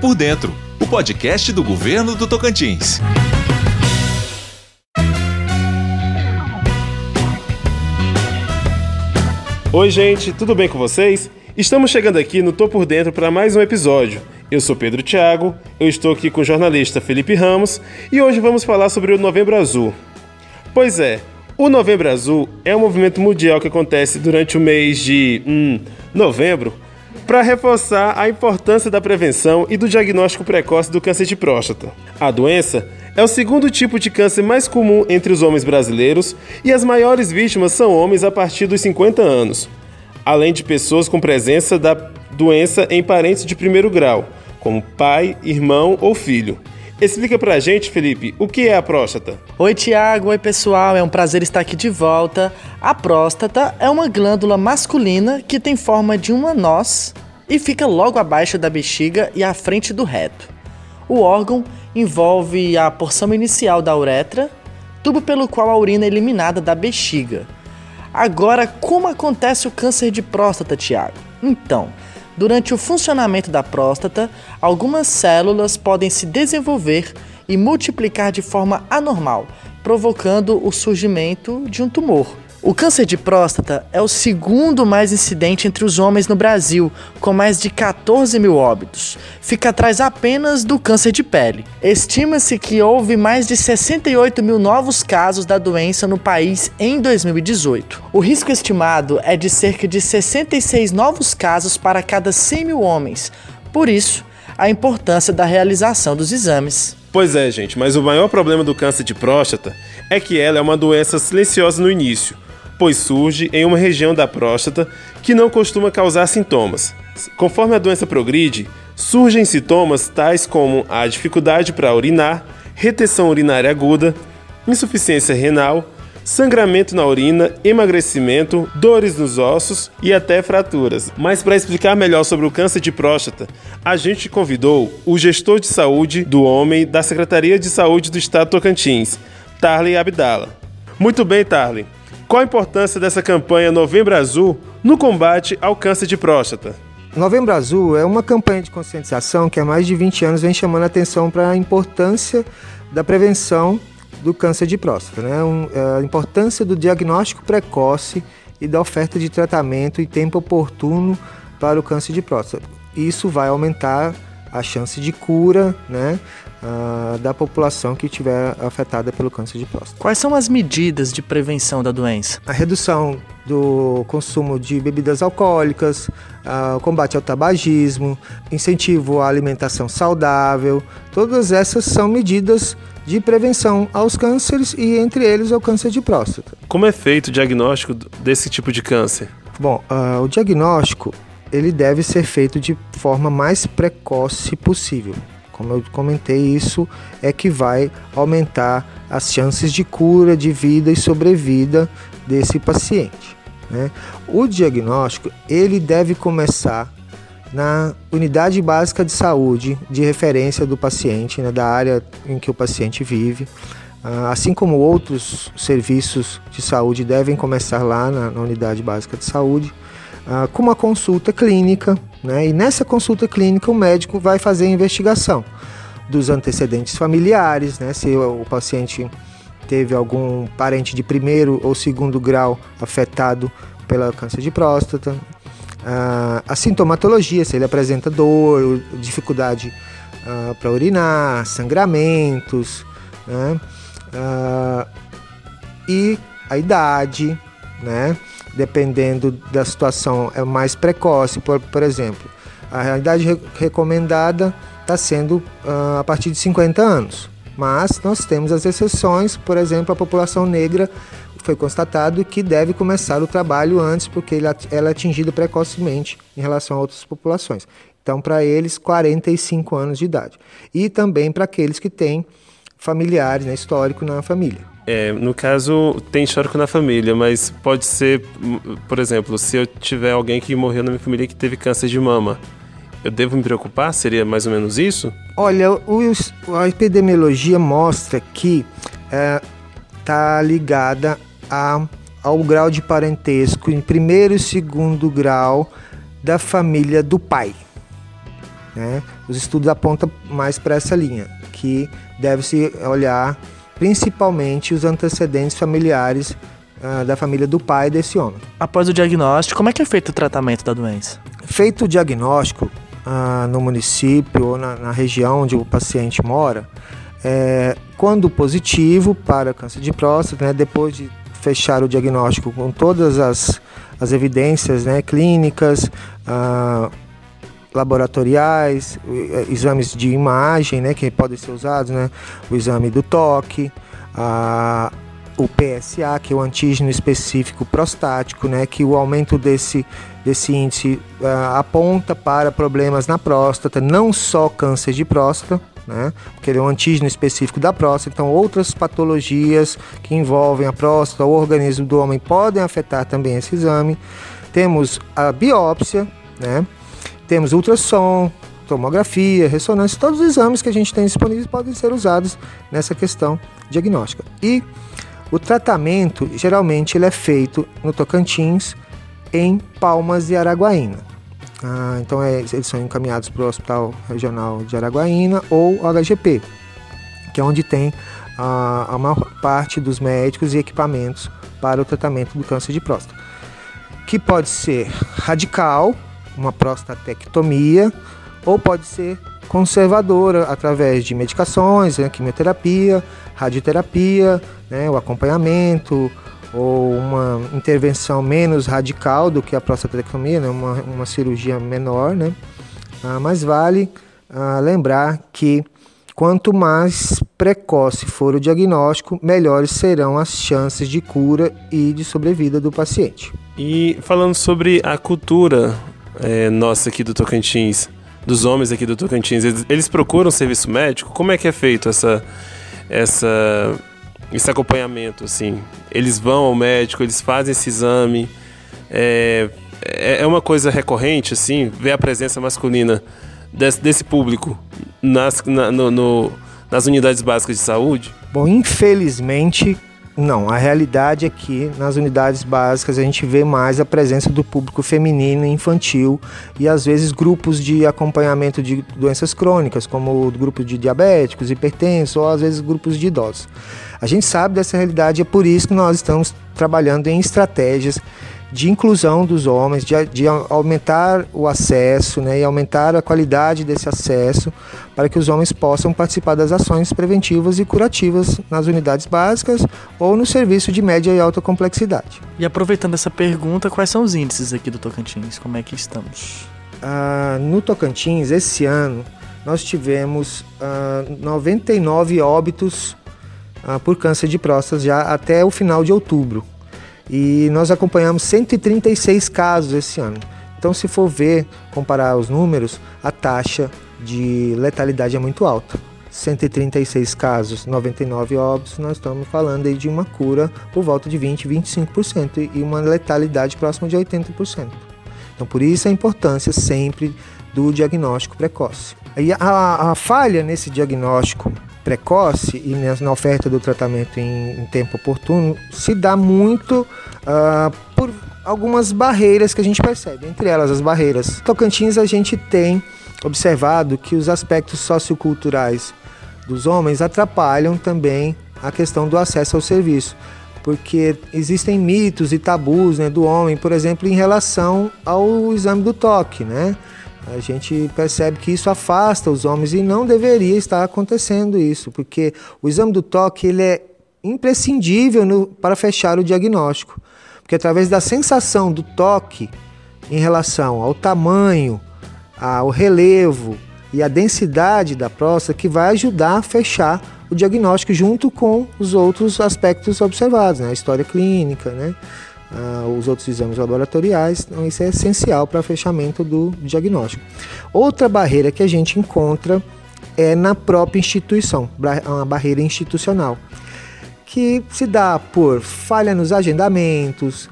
por Dentro, o podcast do governo do Tocantins. Oi, gente, tudo bem com vocês? Estamos chegando aqui no Tô por Dentro para mais um episódio. Eu sou Pedro Thiago, eu estou aqui com o jornalista Felipe Ramos e hoje vamos falar sobre o Novembro Azul. Pois é, o Novembro Azul é um movimento mundial que acontece durante o mês de hum, novembro para reforçar a importância da prevenção e do diagnóstico precoce do câncer de próstata. A doença é o segundo tipo de câncer mais comum entre os homens brasileiros e as maiores vítimas são homens a partir dos 50 anos, além de pessoas com presença da doença em parentes de primeiro grau, como pai, irmão ou filho. Explica pra gente, Felipe, o que é a próstata? Oi, Tiago. Oi, pessoal. É um prazer estar aqui de volta. A próstata é uma glândula masculina que tem forma de uma noz e fica logo abaixo da bexiga e à frente do reto. O órgão envolve a porção inicial da uretra, tubo pelo qual a urina é eliminada da bexiga. Agora, como acontece o câncer de próstata, Tiago? Então, Durante o funcionamento da próstata, algumas células podem se desenvolver e multiplicar de forma anormal, provocando o surgimento de um tumor. O câncer de próstata é o segundo mais incidente entre os homens no Brasil, com mais de 14 mil óbitos. Fica atrás apenas do câncer de pele. Estima-se que houve mais de 68 mil novos casos da doença no país em 2018. O risco estimado é de cerca de 66 novos casos para cada 100 mil homens. Por isso, a importância da realização dos exames. Pois é, gente, mas o maior problema do câncer de próstata é que ela é uma doença silenciosa no início pois surge em uma região da próstata que não costuma causar sintomas. Conforme a doença progride, surgem sintomas tais como a dificuldade para urinar, retenção urinária aguda, insuficiência renal, sangramento na urina, emagrecimento, dores nos ossos e até fraturas. Mas para explicar melhor sobre o câncer de próstata, a gente convidou o gestor de saúde do homem da Secretaria de Saúde do Estado Tocantins, Tarley Abdala. Muito bem, Tarley. Qual a importância dessa campanha Novembro Azul no combate ao câncer de próstata? Novembro Azul é uma campanha de conscientização que há mais de 20 anos vem chamando a atenção para a importância da prevenção do câncer de próstata, né? Um, é, a importância do diagnóstico precoce e da oferta de tratamento e tempo oportuno para o câncer de próstata. Isso vai aumentar a chance de cura, né, uh, da população que estiver afetada pelo câncer de próstata. Quais são as medidas de prevenção da doença? A redução do consumo de bebidas alcoólicas, uh, o combate ao tabagismo, incentivo à alimentação saudável, todas essas são medidas de prevenção aos cânceres e entre eles ao câncer de próstata. Como é feito o diagnóstico desse tipo de câncer? Bom, uh, o diagnóstico ele deve ser feito de forma mais precoce possível. Como eu comentei, isso é que vai aumentar as chances de cura, de vida e sobrevida desse paciente. Né? O diagnóstico ele deve começar na unidade básica de saúde de referência do paciente, né, da área em que o paciente vive. Ah, assim como outros serviços de saúde devem começar lá na, na unidade básica de saúde, ah, com uma consulta clínica, né? E nessa consulta clínica o médico vai fazer a investigação dos antecedentes familiares, né? Se o, o paciente teve algum parente de primeiro ou segundo grau afetado pela câncer de próstata, ah, a sintomatologia, se ele apresenta dor, dificuldade ah, para urinar, sangramentos, né? Ah, e a idade, né? Dependendo da situação, é mais precoce, por, por exemplo. A idade re recomendada está sendo uh, a partir de 50 anos, mas nós temos as exceções, por exemplo, a população negra foi constatado que deve começar o trabalho antes, porque ela é atingida precocemente em relação a outras populações. Então, para eles, 45 anos de idade. E também para aqueles que têm familiares, né, histórico na família. É, no caso, tem histórico na família, mas pode ser, por exemplo, se eu tiver alguém que morreu na minha família que teve câncer de mama, eu devo me preocupar? Seria mais ou menos isso? Olha, o, a epidemiologia mostra que está é, ligada a, ao grau de parentesco em primeiro e segundo grau da família do pai. Né? Os estudos apontam mais para essa linha, que deve-se olhar principalmente os antecedentes familiares uh, da família do pai desse homem. Após o diagnóstico, como é que é feito o tratamento da doença? Feito o diagnóstico uh, no município ou na, na, região onde o paciente mora, é, quando positivo para câncer de próstata, né, depois de fechar o diagnóstico com todas as, as evidências né, clínicas, uh, laboratoriais, eh, exames de imagem né, que podem ser usados, né, o exame do toque, a, o PSA, que é o antígeno específico prostático, né, que o aumento desse, desse índice uh, aponta para problemas na próstata, não só câncer de próstata, né, porque ele é um antígeno específico da próstata, então outras patologias que envolvem a próstata, o organismo do homem podem afetar também esse exame. Temos a biópsia, né, temos ultrassom, tomografia, ressonância, todos os exames que a gente tem disponíveis podem ser usados nessa questão diagnóstica. E o tratamento, geralmente, ele é feito no Tocantins, em Palmas e Araguaína. Ah, então, é, eles são encaminhados para o Hospital Regional de Araguaína ou HGP, que é onde tem ah, a maior parte dos médicos e equipamentos para o tratamento do câncer de próstata. Que pode ser radical, uma prostatectomia, ou pode ser conservadora através de medicações, né, quimioterapia, radioterapia, né, o acompanhamento, ou uma intervenção menos radical do que a prostatectomia, né, uma, uma cirurgia menor, né, ah, mas vale ah, lembrar que quanto mais precoce for o diagnóstico, melhores serão as chances de cura e de sobrevida do paciente. E falando sobre a cultura é, nossa aqui do Tocantins, dos homens aqui do Tocantins, eles, eles, procuram serviço médico? Como é que é feito essa, essa, esse acompanhamento, assim? Eles vão ao médico, eles fazem esse exame, é, é, é uma coisa recorrente, assim, ver a presença masculina desse, desse público nas, na, no, no, nas unidades básicas de saúde? Bom, infelizmente não, a realidade é que nas unidades básicas a gente vê mais a presença do público feminino e infantil e às vezes grupos de acompanhamento de doenças crônicas, como o grupo de diabéticos, hipertensos ou às vezes grupos de idosos. A gente sabe dessa realidade e é por isso que nós estamos trabalhando em estratégias de inclusão dos homens, de, de, aumentar o acesso né, e aumentar a qualidade desse acesso para que os homens possam participar das ações preventivas e curativas nas unidades básicas ou no serviço de média e alta complexidade. E aproveitando essa pergunta, quais são os índices aqui do Tocantins? Como é que estamos? Ah, no Tocantins, esse ano, nós tivemos ah, 99 óbitos ah, por câncer de próstata já até o final de outubro. E nós acompanhamos 136 casos esse ano. Então, se for ver, comparar os números, a taxa de letalidade é muito alta. 136 casos, 99 óbitos, nós estamos falando aí de uma cura por volta de 20, 25% e uma letalidade próxima de 80%. Então, por isso a importância sempre do diagnóstico precoce. E a, a falha nesse diagnóstico precoce e na oferta do tratamento em, em tempo oportuno se dá muito uh, por algumas barreiras que a gente percebe, entre elas as barreiras. Tocantins a gente tem observado que os aspectos socioculturais dos homens atrapalham também a questão do acesso ao serviço, porque existem mitos e tabus né, do homem, por exemplo, em relação ao exame do toque, né? A gente percebe que isso afasta os homens e não deveria estar acontecendo isso, porque o exame do toque ele é imprescindível no, para fechar o diagnóstico, porque através da sensação do toque em relação ao tamanho, ao relevo e à densidade da próstata que vai ajudar a fechar o diagnóstico junto com os outros aspectos observados, né? a história clínica, né? Uh, os outros exames laboratoriais. Então, isso é essencial para fechamento do diagnóstico. Outra barreira que a gente encontra é na própria instituição, uma barreira institucional, que se dá por falha nos agendamentos,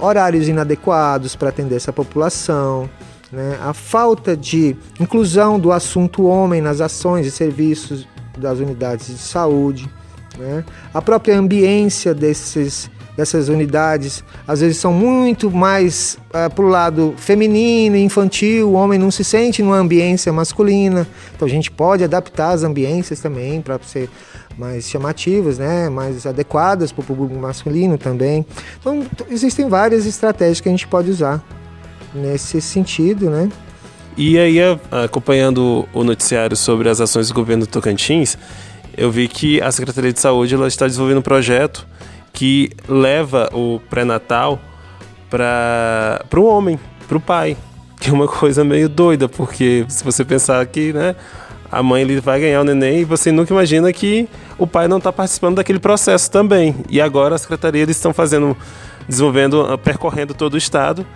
horários inadequados para atender essa população, né? a falta de inclusão do assunto homem nas ações e serviços das unidades de saúde, né? a própria ambiência desses dessas unidades, às vezes são muito mais uh, para o lado feminino, infantil, o homem não se sente numa ambiência masculina, então a gente pode adaptar as ambiências também para ser mais chamativas, né, mais adequadas para o público masculino também. Então existem várias estratégias que a gente pode usar nesse sentido, né? E aí, acompanhando o noticiário sobre as ações do governo do Tocantins, eu vi que a Secretaria de Saúde ela está desenvolvendo um projeto que leva o pré-natal para o homem, para o pai. Que é uma coisa meio doida, porque se você pensar que né, a mãe ele vai ganhar o neném e você nunca imagina que o pai não está participando daquele processo também. E agora a Secretaria eles estão fazendo, desenvolvendo, percorrendo todo o estado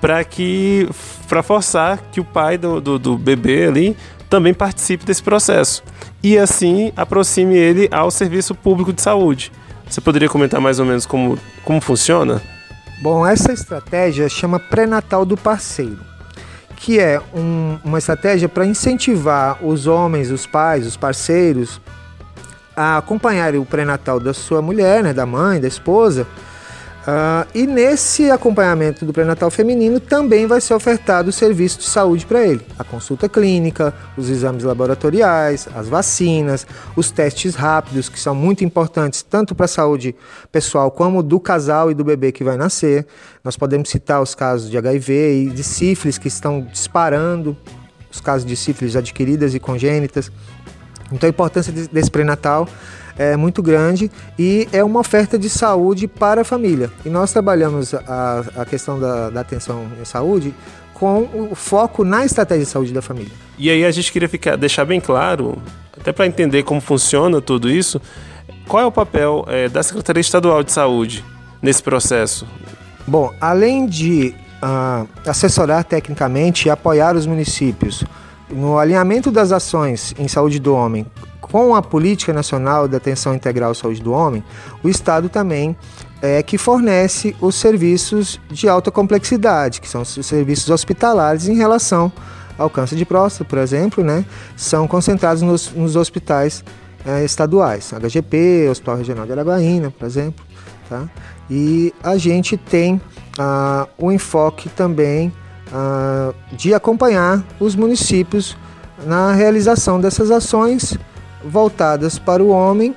para que para forçar que o pai do, do, do, bebê ali também participe desse processo e assim aproxime ele ao serviço público de saúde. Você poderia comentar mais ou menos como, como funciona? Bom, essa estratégia chama pré-natal do parceiro, que é um, uma estratégia para incentivar os homens, os pais, os parceiros a acompanharem o pré-natal da sua mulher, né, da mãe, da esposa, Uh, e nesse acompanhamento do pré-natal feminino também vai ser ofertado o serviço de saúde para ele: a consulta clínica, os exames laboratoriais, as vacinas, os testes rápidos, que são muito importantes tanto para a saúde pessoal como do casal e do bebê que vai nascer. Nós podemos citar os casos de HIV e de sífilis que estão disparando, os casos de sífilis adquiridas e congênitas. Então a importância desse pré-natal é muito grande e é uma oferta de saúde para a família. E nós trabalhamos a, a questão da, da atenção em saúde com o foco na estratégia de saúde da família. E aí a gente queria ficar, deixar bem claro, até para entender como funciona tudo isso, qual é o papel é, da Secretaria Estadual de Saúde nesse processo? Bom, além de uh, assessorar tecnicamente e apoiar os municípios no alinhamento das ações em saúde do homem com a Política Nacional de Atenção Integral à Saúde do Homem, o Estado também é que fornece os serviços de alta complexidade, que são os serviços hospitalares em relação ao câncer de próstata, por exemplo, né, são concentrados nos, nos hospitais é, estaduais, HGP, Hospital Regional de Araguaína, por exemplo, tá? E a gente tem ah, o enfoque também ah, de acompanhar os municípios na realização dessas ações voltadas para o homem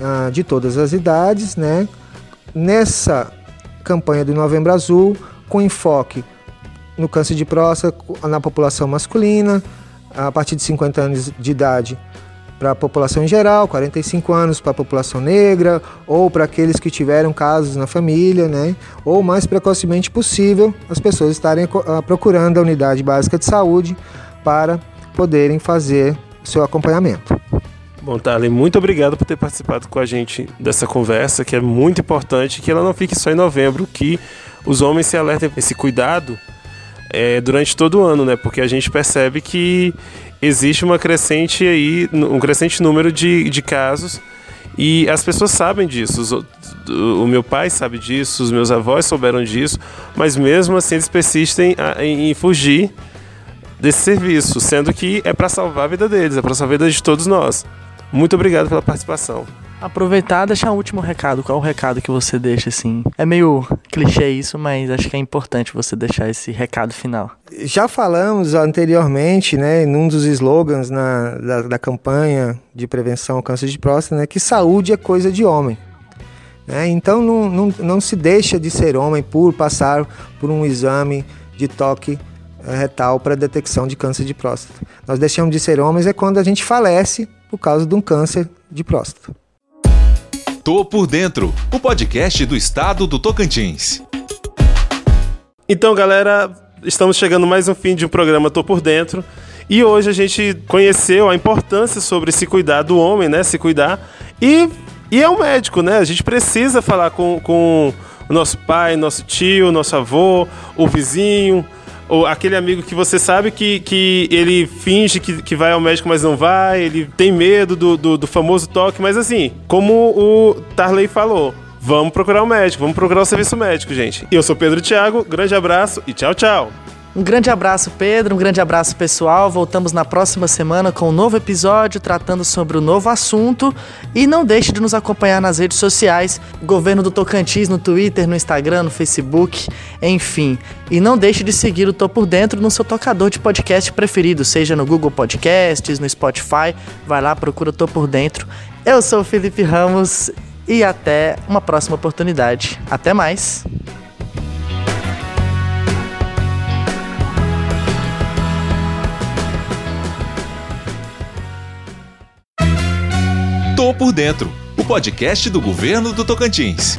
ah, de todas as idades, né? Nessa campanha do Novembro Azul, com enfoque no câncer de próstata na população masculina, a partir de 50 anos de idade para a população em geral, 45 anos para a população negra, ou para aqueles que tiveram casos na família, né? ou mais precocemente possível, as pessoas estarem ah, procurando a unidade básica de saúde para poderem fazer seu acompanhamento. Bom, Tali, muito obrigado por ter participado com a gente dessa conversa, que é muito importante, que ela não fique só em novembro, que os homens se alertem esse cuidado é, durante todo o ano, né? Porque a gente percebe que existe uma crescente aí, um crescente número de, de casos e as pessoas sabem disso. o meu pai sabe disso, os meus avós souberam disso, mas mesmo assim eles persistem em fugir desse serviço, sendo que é para salvar a vida deles, é para salvar a vida de todos nós. Muito obrigado pela participação. Aproveitar e deixar um último recado. Qual é o recado que você deixa, assim? É meio clichê isso, mas acho que é importante você deixar esse recado final. Já falamos anteriormente, né, num dos slogans na, da, da campanha de prevenção ao câncer de próstata, né, que saúde é coisa de homem. Né? Então não, não, não se deixa de ser homem por passar por um exame de toque eh, retal para detecção de câncer de próstata. Nós deixamos de ser homens é quando a gente falece por causa de um câncer de próstata. Tô por dentro, o podcast do estado do Tocantins. Então, galera, estamos chegando mais um fim de um programa Tô por dentro. E hoje a gente conheceu a importância sobre se cuidar do homem, né? Se cuidar. E, e é um médico, né? A gente precisa falar com, com o nosso pai, nosso tio, nosso avô, o vizinho, ou aquele amigo que você sabe que, que ele finge que, que vai ao médico, mas não vai, ele tem medo do, do, do famoso toque, mas assim, como o Tarley falou, vamos procurar o um médico, vamos procurar o um serviço médico, gente. Eu sou Pedro Thiago, grande abraço e tchau, tchau. Um grande abraço, Pedro. Um grande abraço, pessoal. Voltamos na próxima semana com um novo episódio tratando sobre um novo assunto. E não deixe de nos acompanhar nas redes sociais: Governo do Tocantins no Twitter, no Instagram, no Facebook, enfim. E não deixe de seguir o Tô Por Dentro no seu tocador de podcast preferido, seja no Google Podcasts, no Spotify. Vai lá, procura Tô Por Dentro. Eu sou o Felipe Ramos e até uma próxima oportunidade. Até mais! Por Dentro, o podcast do governo do Tocantins.